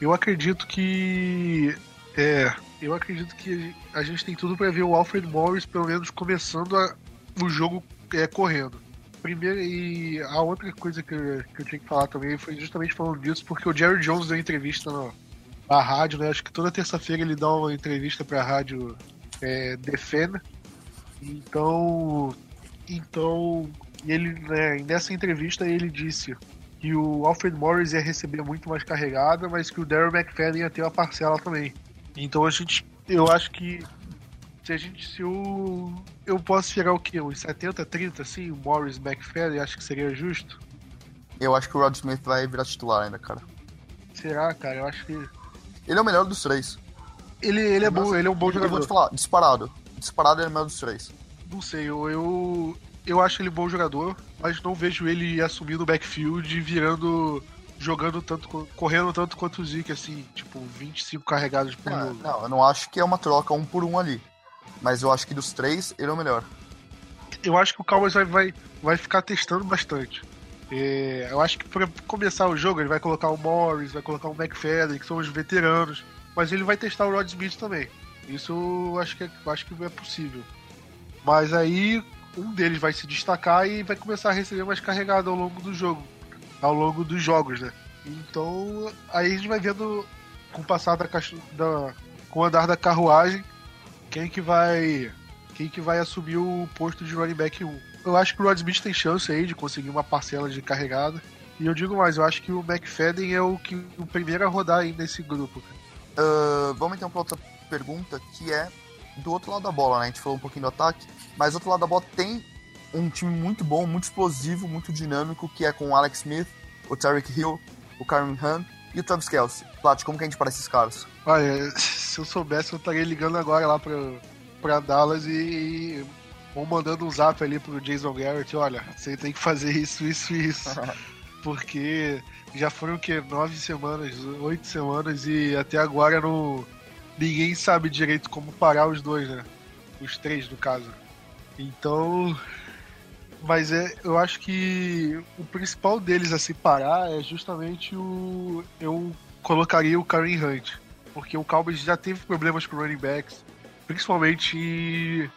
Eu acredito que. É. Eu acredito que a gente tem tudo para ver o Alfred Morris, pelo menos, começando a, o jogo é, correndo. Primeiro, e a outra coisa que eu, que eu tinha que falar também foi justamente falando disso, porque o Jerry Jones deu entrevista no, a rádio, né? Acho que toda terça-feira ele dá uma entrevista para a rádio é, Defenda. Então, então ele, né, nessa entrevista ele disse que o Alfred Morris ia receber muito mais carregada, mas que o Daryl McFadden ia ter uma parcela também. Então a gente, eu acho que se a gente, se o eu posso chegar o quê? Uns 70, 30, assim, o Morris McFadden, acho que seria justo. Eu acho que o Rod Smith vai virar titular ainda, cara. Será, cara? Eu acho que ele é o melhor dos três. Ele, ele é bom, ele é um bom jogador. Eu vou te falar, disparado. Disparado ele é o melhor dos três. Não sei, eu, eu, eu acho ele bom jogador, mas não vejo ele assumindo o backfield e virando. jogando tanto, correndo tanto quanto o Zeke, assim, tipo, 25 carregados por não, jogo. Não, eu não acho que é uma troca um por um ali. Mas eu acho que dos três, ele é o melhor. Eu acho que o Cowboys vai, vai, vai ficar testando bastante. É, eu acho que para começar o jogo ele vai colocar o Morris, vai colocar o McFadden, que são os veteranos, mas ele vai testar o Rod Smith também. Isso eu acho que é, acho que é possível. Mas aí um deles vai se destacar e vai começar a receber mais carregado ao longo do jogo, ao longo dos jogos, né? Então aí a gente vai vendo com o passar da, da com o andar da carruagem quem que vai quem que vai assumir o posto de running back 1 eu acho que o Rod Smith tem chance aí de conseguir uma parcela de carregada. E eu digo mais, eu acho que o McFadden é o, que, o primeiro a rodar aí nesse grupo. Uh, vamos então para outra pergunta, que é do outro lado da bola, né? A gente falou um pouquinho do ataque, mas do outro lado da bola tem um time muito bom, muito explosivo, muito dinâmico, que é com o Alex Smith, o Tarek Hill, o Karen Hunt e o Travis Kelsey. Plat, como que a gente parece esses caras? Olha, se eu soubesse, eu estaria ligando agora lá pra, pra Dallas e ou mandando um zap ali pro Jason Garrett, olha, você tem que fazer isso, isso e isso. Porque já foram o quê? Nove semanas, oito semanas e até agora não. Ninguém sabe direito como parar os dois, né? Os três, no caso. Então. Mas é, eu acho que o principal deles a se parar é justamente o. Eu colocaria o Karen Hunt. Porque o Cowboys já teve problemas com running backs. Principalmente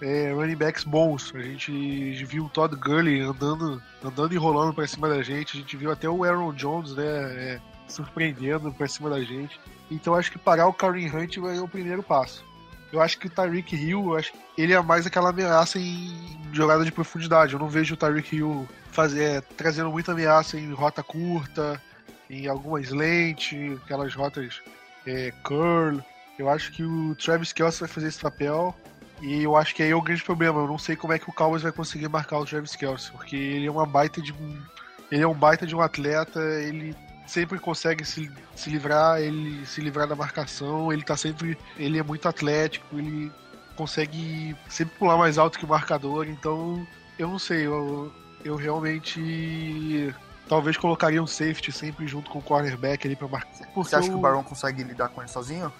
é, running backs bons. A gente viu o Todd Gurley andando, andando e rolando pra cima da gente. A gente viu até o Aaron Jones, né, é, surpreendendo pra cima da gente. Então acho que parar o Karen Hunt ser o primeiro passo. Eu acho que o Tyreek Hill, acho ele é mais aquela ameaça em jogada de profundidade. Eu não vejo o Tyreek Hill fazer, é, trazendo muita ameaça em rota curta, em algumas lentes, aquelas rotas é, curl. Eu acho que o Travis Kelce vai fazer esse papel. E eu acho que aí é o grande problema. Eu não sei como é que o Cowboys vai conseguir marcar o Travis Kelce, porque ele é uma baita de um. Ele é um baita de um atleta, ele sempre consegue se, se livrar, ele se livrar da marcação, ele tá sempre. Ele é muito atlético, ele consegue sempre pular mais alto que o marcador, então eu não sei, eu, eu realmente talvez colocaria um safety sempre junto com o cornerback ali pra marcar. Você acha eu... que o Barão consegue lidar com ele sozinho?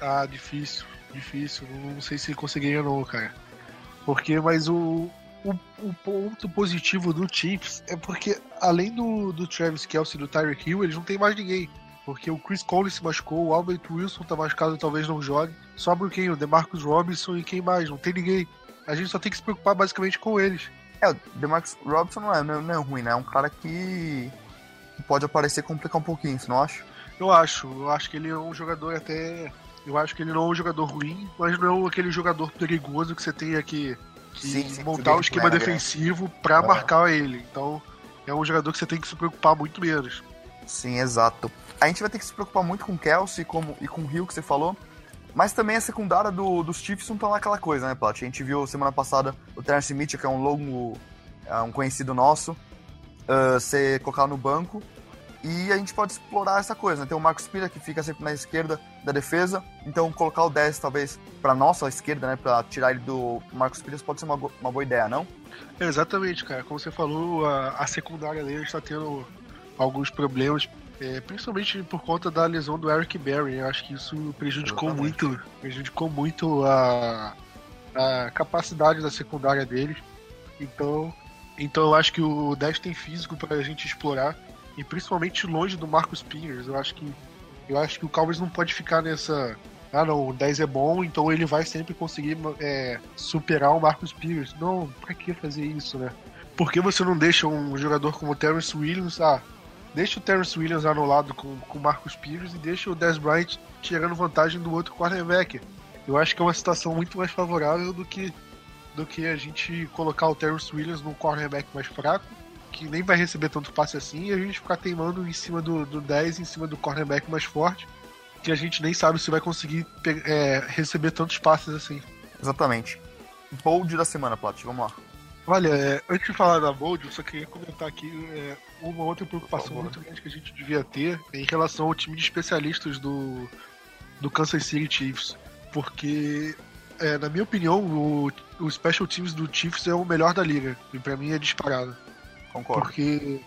Ah, difícil difícil. Não sei se ele conseguiria não, cara. Porque, mas o. o, o ponto positivo do Chiefs é porque, além do, do Travis Kelsey e do Tyreek Hill, eles não tem mais ninguém. Porque o Chris Collins se machucou, o Albert Wilson tá machucado, talvez não jogue. Sobra quem? O DeMarcus Robinson e quem mais? Não tem ninguém. A gente só tem que se preocupar basicamente com eles. É, o DeMarcus Robinson não é, não é, ruim, né? É um cara que, pode aparecer e complicar um pouquinho, você não acha? Eu acho. Eu acho que ele é um jogador até. Eu acho que ele não é um jogador ruim, mas não é aquele jogador perigoso que você tem aqui Sim, sim, montar o esquema né? defensivo pra É. marcar ele. Então é um jogador que você tem que se preocupar muito menos. Sim, exato. A gente vai ter que se preocupar muito com o Kelsey como, e com o Hill que você falou. Mas também a secundária do, dos Chiefs não tá lá aquela coisa, né, Plat? A gente viu semana passada o Terence Mitchell, que é um longo, é um conhecido nosso, ah, ser colocado no banco. E a gente pode explorar essa coisa, né? Tem o Marcos Pira, que fica sempre na esquerda da defesa. Então colocar o 10, talvez, pra nossa esquerda, né? Pra tirar ele do Marcos Pires pode ser uma, uma boa ideia, não? É, exatamente, cara. Como você falou, a, a secundária dele está tendo alguns problemas, é, principalmente por conta da lesão do Eric Berry. Eu acho que isso prejudicou Exatamente. muito, prejudicou muito a, a capacidade da secundária deles. Então, então eu acho que o 10 tem físico para a gente explorar e principalmente longe do Marcus Peters. Eu acho que eu acho que o Cowboys não pode ficar nessa ah não, o 10 é bom, então ele vai sempre conseguir é, superar o Marcus Peters. Não, pra que fazer isso, né? Por que você não deixa um jogador como o Terrence Williams, ah, deixa o Terrence Williams anulado com, com o Marcus Peters e deixa o Dez Bryant tirando vantagem do outro cornerback. Eu acho que é uma situação muito mais favorável do que do que a gente colocar o Terrence Williams num cornerback mais fraco, que nem vai receber tanto passe assim, e a gente ficar teimando em cima do, do 10, em cima do cornerback mais forte, que a gente nem sabe se vai conseguir é, receber tantos passes assim. Exatamente. Bold da semana, Plat, vamos lá. Olha, é, antes de falar da Bold, eu só queria comentar aqui é, uma outra preocupação muito grande que a gente devia ter em relação ao time de especialistas do, do Kansas City Chiefs. Porque, é, na minha opinião, o, o Special Teams do Chiefs é o melhor da liga. E pra mim é disparado. Concordo. Porque.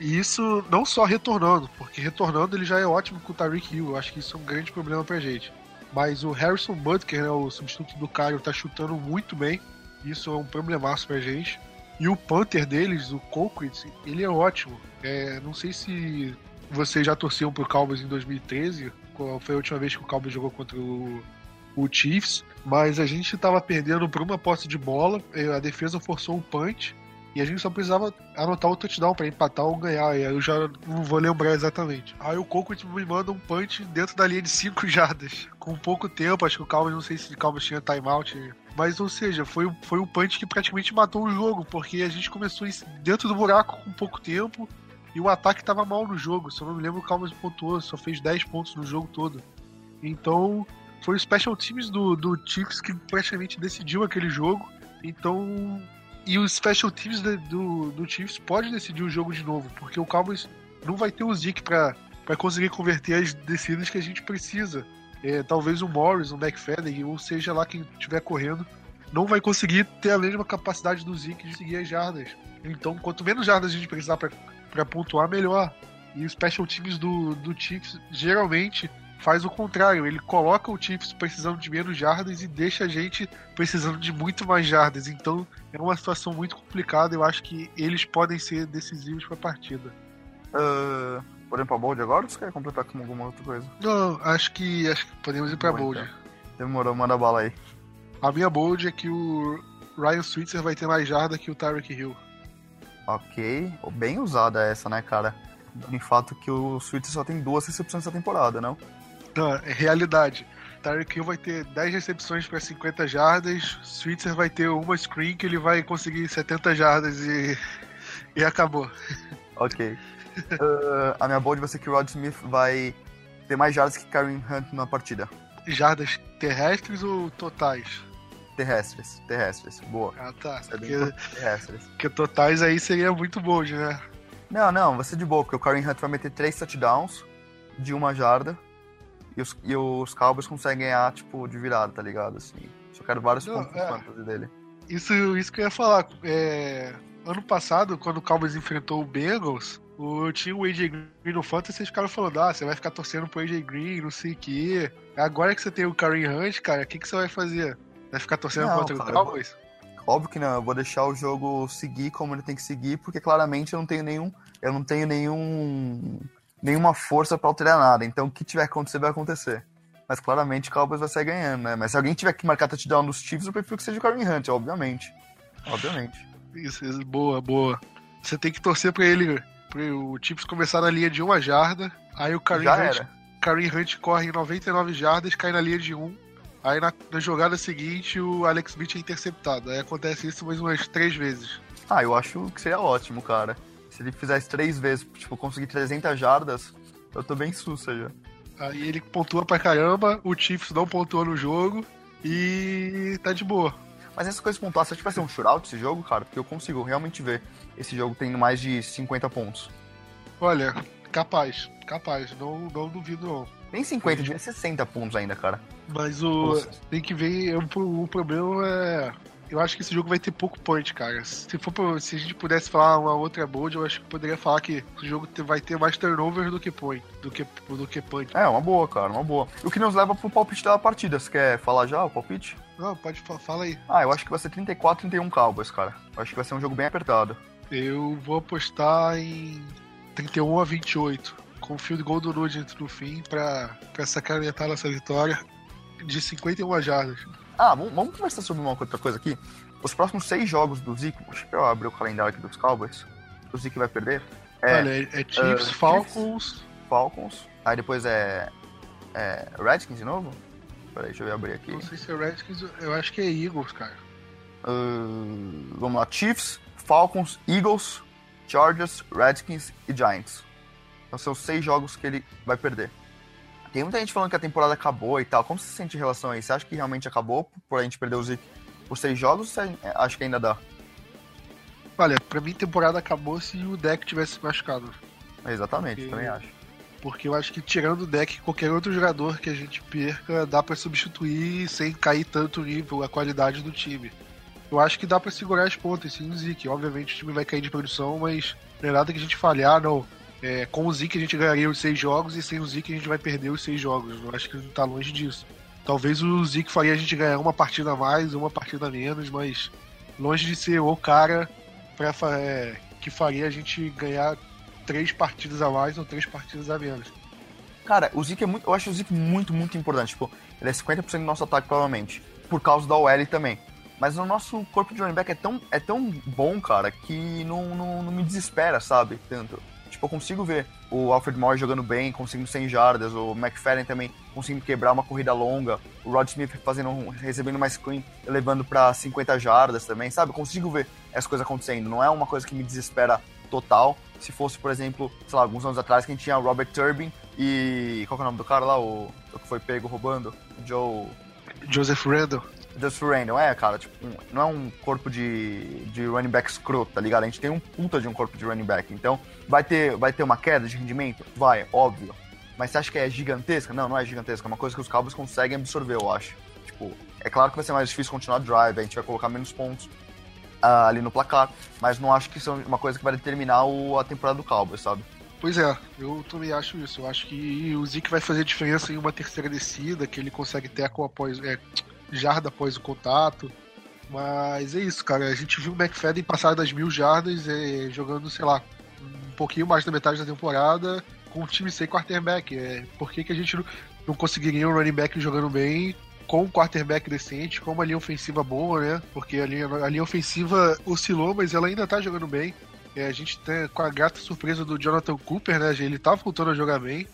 E isso não só retornando, porque retornando ele já é ótimo com o Tyreek Hill. Eu acho que isso é um grande problema pra gente. Mas o Harrison Butker, né, o substituto do Caio, tá chutando muito bem. Isso é um problemaço pra gente. E o Panther deles, o Colquitt, ele é ótimo. É, não sei se vocês já torciam pro Cowboys em 2013, qual foi a última vez que o Cowboys jogou contra o, o Chiefs, mas a gente tava perdendo por uma posse de bola, eh, a defesa forçou um punch, e a gente só precisava anotar o touchdown pra empatar ou ganhar. E aí eu já não vou lembrar exatamente. Aí o Colquitt me manda um punch dentro da linha de 5 jardas. Com pouco tempo, acho que o Cowboys, não sei se o Cowboys tinha timeout. Mas, ou seja, foi, foi um punch que praticamente matou o jogo. Porque a gente começou dentro do buraco com pouco tempo. E o ataque tava mal no jogo. Se eu não me lembro, o Cowboys pontuou. Só fez 10 pontos no jogo todo. Então, foi o Special Teams do, do que praticamente decidiu aquele jogo. Então, e os special teams de- do, do Chiefs pode decidir o jogo de novo, porque o Cowboys não vai ter o Zeke pra conseguir converter as descidas que a gente precisa. É, talvez o Morris, o McFadden, ou seja lá quem estiver correndo, não vai conseguir ter a mesma capacidade do Zeke de seguir as jardas. Então, quanto menos jardas a gente precisar pra pontuar, melhor. E os special teams do, do Chiefs geralmente faz o contrário. Ele coloca o Chiefs precisando de menos jardas e deixa a gente precisando de muito mais jardas. Então é uma situação muito complicada. Eu acho que eles podem ser decisivos para a partida. Uh, podemos pra Bold agora ou você quer completar com alguma outra coisa? Não, acho que acho que podemos ir para bold. então. Demorou, manda bala aí. A minha bold é que o Ryan Switzer vai ter mais jarda que o Tyreek Hill. Ok. Bem usada essa, né, cara? Em fato que o Switch só tem duas recepções essa temporada, não? Não, é realidade. Tyreek Hill vai ter 10 recepções para 50 jardas, Switzer vai ter uma screen que ele vai conseguir 70 jardas e, e acabou. Ok. Uh, a minha bold vai ser que o Rod Smith vai ter mais jardas que Karen Hunt na partida. Jardas terrestres ou totais? Terrestres, terrestres. Boa. Ah, tá. É Porque, importante, terrestres. porque totais aí seria muito bold, né? Não, não, vai ser de boa, porque o Karen Hunt vai meter três touchdowns de uma jarda e os, e os Cowboys conseguem ganhar, tipo, de virada, tá ligado? Assim, só quero vários Não, pontos é. fantasy dele. Isso, isso que eu ia falar. É, ano passado, quando o Cowboys enfrentou o Bengals, o, tinha o AJ Green no Fantasy e os caras falando: ah, você vai ficar torcendo pro AJ Green, não sei o quê. Agora que você tem o Karen Hunt, cara, o que, que você vai fazer? Vai ficar torcendo Não, contra o Cowboys? Óbvio que não, eu vou deixar o jogo seguir como ele tem que seguir, porque claramente eu não tenho nenhum. Eu não tenho nenhum. Nenhuma força pra alterar nada. Então o que tiver que acontecer, vai acontecer. Mas claramente o Cowboys vai sair ganhando, né? Mas se alguém tiver que marcar touchdown dos Chiefs, eu prefiro que seja o Kareem Hunt, obviamente. Obviamente. Isso, isso, boa, boa. Você tem que torcer pra ele, pra o Chiefs começar na linha de uma jarda, aí o Kareem Já Hunt, era. Kareem Hunt corre 99 jardas, cai na linha de um. Aí na, na jogada seguinte o Alex Smith é interceptado. Aí acontece isso mais umas três vezes. Ah, eu acho que seria ótimo, cara. Se ele fizesse três vezes, tipo, conseguir 300 jardas, eu tô bem sussa já. Aí ele pontua pra caramba, o Chiefs não pontuou no jogo e tá de boa. Mas essas coisas acha que vai ser um shootout esse jogo, cara? Porque eu consigo realmente ver esse jogo tendo mais de 50 pontos. Olha, capaz, capaz, não, não duvido não. Nem 50, devia ser 60 pontos ainda, cara. Mas o. Nossa. Tem que ver. O, o problema é. Eu acho que esse jogo vai ter pouco point, cara. Se for pra- se a gente pudesse falar uma outra bold, eu acho que poderia falar que o jogo vai ter mais turnovers do que point, do que, do que punch. É, uma boa, cara, uma boa. O que nos leva pro palpite da partida. Você quer falar já o palpite? Não, pode fa- fala aí. Ah, eu acho que vai ser 34, 31 Cowboys, cara. Eu acho que vai ser um jogo bem apertado. Eu vou apostar em 31 a 28. Com o field goal do Nugent no fim pra, pra sacramentar nossa vitória de 51 jardas. Ah, vamos, vamos conversar sobre uma outra coisa aqui. Os próximos seis jogos do Zeke, deixa eu abrir o calendário aqui dos Cowboys. O Zeke vai perder. É, Olha, é, é Chiefs, uh, Falcons. Falcons. Aí depois é, é Redskins de novo? Peraí, deixa eu abrir aqui. Não sei se é Redskins, eu acho que é Eagles, cara. Uh, vamos lá, Chiefs, Falcons, Eagles, Chargers, Redskins e Giants. Então são os seis jogos que ele vai perder. Tem muita gente falando que a temporada acabou e tal. Como você se sente em relação a isso? Você acha que realmente acabou por a gente perder o Zeke por seis jogos? Ou você acha que ainda dá? Olha, pra mim temporada acabou se o deck tivesse machucado. Exatamente, E- também acho. Porque eu acho que tirando o deck, qualquer outro jogador que a gente perca, dá pra substituir sem cair tanto o nível, a qualidade do time. Eu acho que dá pra segurar as pontas, sim, o Zeke. Obviamente o time vai cair de produção, mas não é nada que a gente falhar, não. É, com o Zeke a gente ganharia os seis jogos e sem o Zeke a gente vai perder os seis jogos. Eu acho que não tá longe disso. Talvez o Zeke faria a gente ganhar uma partida a mais, uma partida a menos, mas longe de ser o cara pra, é, que faria a gente ganhar três partidas a mais ou três partidas a menos. Cara, o Zeke é muito. Eu acho o Zeke muito, muito importante. Tipo, ele é 50% do nosso ataque, provavelmente. Por causa da OL também. Mas o nosso corpo de running back é tão, é tão bom, cara, que não, não, não me desespera, sabe? Tanto. Tipo, eu consigo ver o Alfred Morris jogando bem, conseguindo 100 jardas, o McFadden também conseguindo quebrar uma corrida longa, o Rod Smith fazendo, um- recebendo uma screen, elevando pra 50 jardas também, sabe? Eu consigo ver essas coisas acontecendo. Não é uma coisa que me desespera total. Se fosse, por exemplo, sei lá, alguns anos atrás, que a gente tinha Robert Turbin e. Qual é o nome do cara lá? O, o que foi pego roubando? Joe. Joseph Randall. Just Randall, é, cara, tipo, um- não é um corpo de, de running back escroto, tá ligado? A gente tem um puta de um corpo de running back. Então, vai ter, vai ter uma queda de rendimento? Vai, óbvio. Mas você acha que é gigantesca? Não, não é gigantesca. É uma coisa que os Cowboys conseguem absorver, eu acho. Tipo, é claro que vai ser mais difícil continuar drive, a gente vai colocar menos pontos ah, ali no placar, mas não acho que isso é uma coisa que vai determinar o, a temporada do Cowboys, sabe? Pois é, eu também acho isso. Eu acho que o Zeke vai fazer diferença em uma terceira descida, que ele consegue teco após. É, jarda após o contato. Mas é isso, cara. A gente viu o McFadden passar das mil jardas é, jogando, sei lá, um pouquinho mais da metade da temporada com o time sem quarterback. É, por que, que a gente não, não conseguiria um running back jogando bem com um quarterback decente, com uma linha ofensiva boa, né? Porque a linha, a linha ofensiva oscilou, mas ela ainda tá jogando bem. É, a gente tem com a grata surpresa do Jonathan Cooper, né? Ele tá voltando a jogar bem.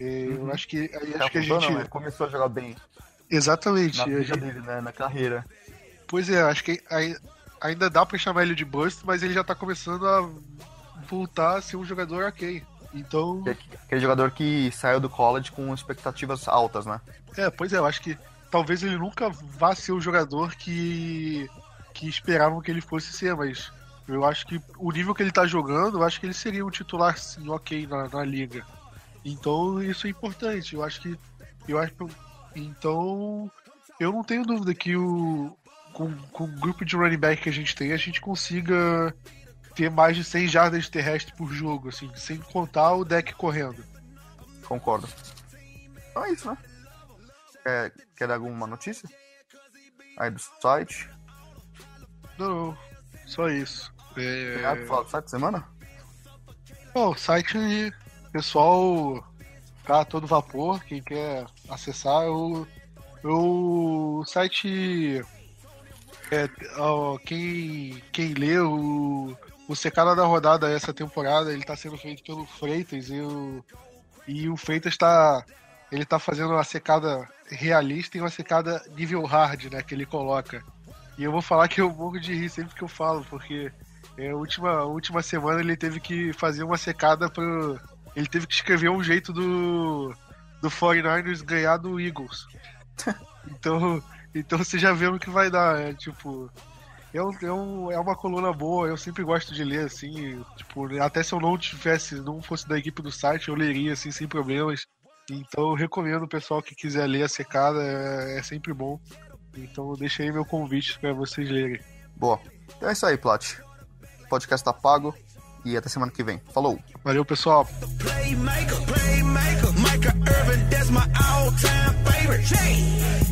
É, Eu acho que, aí acho que a gente. não, ele começou a jogar bem Exatamente. na vida dele, né, na carreira. Pois é, acho que ai- ainda dá pra chamar ele de bust, mas ele já tá começando a voltar a ser um jogador ok. Então, é Aquele jogador que saiu do college com expectativas altas, né? é, pois é, eu acho que talvez ele nunca vá ser o jogador que, que esperavam que ele fosse ser, mas eu acho que o nível que ele tá jogando, eu acho que ele seria um titular sim, ok na, na liga. Então isso é importante. Eu acho que. Eu acho que- Então. Eu não tenho dúvida que o. Com, com o grupo de running back que a gente tem, a gente consiga ter mais de 100 jardas terrestres por jogo, assim, sem contar o deck correndo. Concordo. Então é isso, né? Quer, quer dar alguma notícia? Aí do site. Não, não. Só isso. É... Algo falar do site semana? Bom, o site, pessoal, tá todo vapor. Quem quer acessar, o, o site. É, ó, quem, quem lê o, o secada da rodada essa temporada, ele tá sendo feito pelo Freitas e o, e o Freitas tá. Ele tá fazendo uma secada realista e uma secada nível hard, né? Que ele coloca. E eu vou falar que eu morro de rir sempre que eu falo, porque é, última, última semana ele teve que fazer uma secada pro. Ele teve que escrever um jeito do. do 49ers ganhar do Eagles. Então, então você já vê o que vai dar. É, tipo, é, um, é, um, é uma coluna boa, eu sempre gosto de ler, assim, tipo, até se eu não tivesse, não fosse da equipe do site, eu leria, assim, sem problemas. Então eu recomendo o pessoal que quiser ler a secada, é, é sempre bom. Então deixa aí meu convite para vocês lerem. Boa. Então é isso aí, Plat. O podcast tá pago e até semana que vem. Falou! Valeu, pessoal!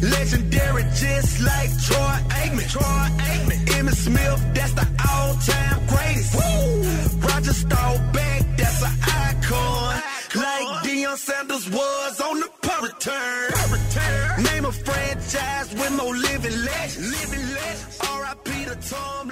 Legendary, just like Troy Aikman. Troy Aikman. Emmitt Smith, that's the all-time greatest. Woo! Roger Staubach, that's an icon. Like Deion Sanders was on the punt return. Name a franchise with no living legends. Living legends. R.I.P. to Tom